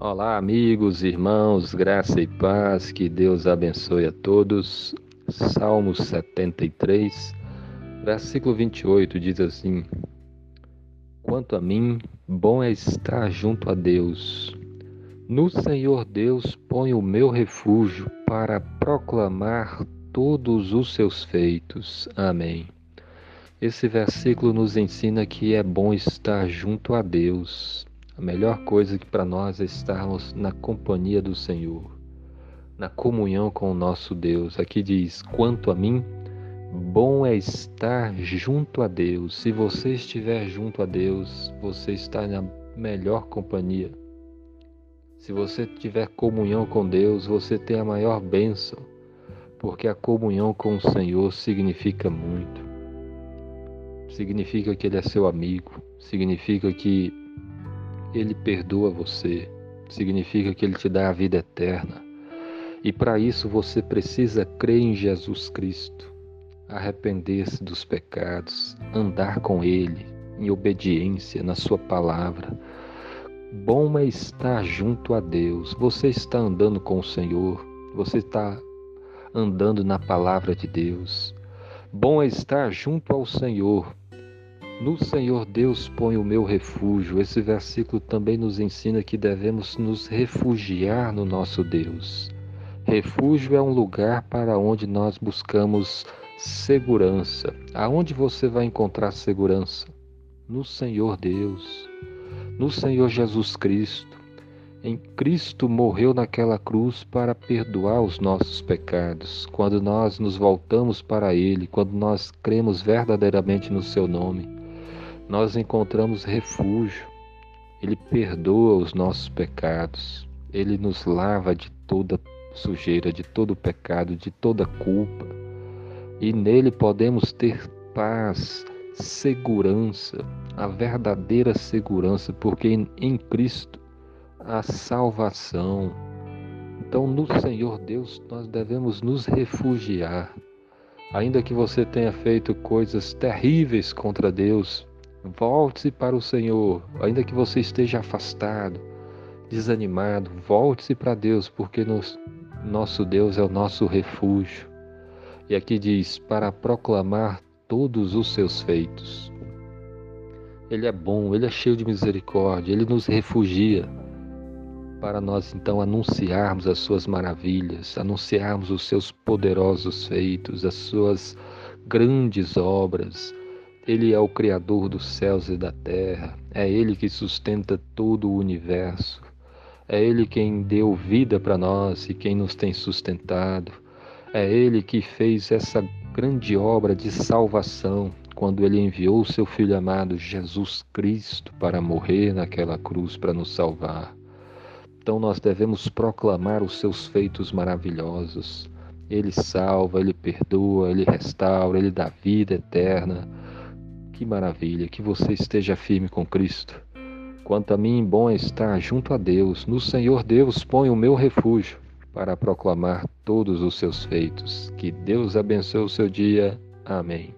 Olá, amigos, irmãos, graça e paz, que Deus abençoe a todos. Salmo 73, versículo 28 diz assim: Quanto a mim, bom é estar junto a Deus. No Senhor Deus ponho o meu refúgio para proclamar todos os seus feitos. Amém. Esse versículo nos ensina que é bom estar junto a Deus. A melhor coisa que para nós é estarmos na companhia do Senhor, na comunhão com o nosso Deus. Aqui diz: quanto a mim, bom é estar junto a Deus. Se você estiver junto a Deus, você está na melhor companhia. Se você tiver comunhão com Deus, você tem a maior bênção, porque a comunhão com o Senhor significa muito. Significa que Ele é seu amigo, significa que ele perdoa você, significa que ele te dá a vida eterna. E para isso você precisa crer em Jesus Cristo, arrepender-se dos pecados, andar com Ele em obediência na Sua palavra. Bom é estar junto a Deus. Você está andando com o Senhor, você está andando na palavra de Deus. Bom é estar junto ao Senhor, no Senhor Deus põe o meu refúgio. Esse versículo também nos ensina que devemos nos refugiar no nosso Deus. Refúgio é um lugar para onde nós buscamos segurança. Aonde você vai encontrar segurança? No Senhor Deus, no Senhor Jesus Cristo. Em Cristo morreu naquela cruz para perdoar os nossos pecados. Quando nós nos voltamos para Ele, quando nós cremos verdadeiramente no Seu nome, nós encontramos refúgio. Ele perdoa os nossos pecados. Ele nos lava de toda sujeira, de todo pecado, de toda culpa. E nele podemos ter paz, segurança, a verdadeira segurança, porque em, Cristo há salvação. Então, no Senhor Deus, nós devemos nos refugiar. Ainda que você tenha feito coisas terríveis contra Deus, Volte-se para o Senhor, ainda que você esteja afastado, desanimado, volte-se para Deus, porque nos, nosso Deus é o nosso refúgio. E aqui diz: para proclamar todos os seus feitos. Ele é bom, ele é cheio de misericórdia, ele nos refugia para nós então anunciarmos as suas maravilhas, anunciarmos os seus poderosos feitos, as suas grandes obras, ele é o Criador dos céus e da terra, é Ele que sustenta todo o universo, é Ele quem deu vida para nós e quem nos tem sustentado, é Ele que fez essa grande obra de salvação quando Ele enviou seu Filho amado Jesus Cristo para morrer naquela cruz para nos salvar. Então nós devemos proclamar os seus feitos maravilhosos. Ele salva, ele perdoa, ele restaura, ele dá vida eterna. Que maravilha, que você esteja firme com Cristo. Quanto a mim, bom é estar junto a Deus. No Senhor Deus põe o meu refúgio para proclamar todos os seus feitos. Que Deus abençoe o seu dia. Amém.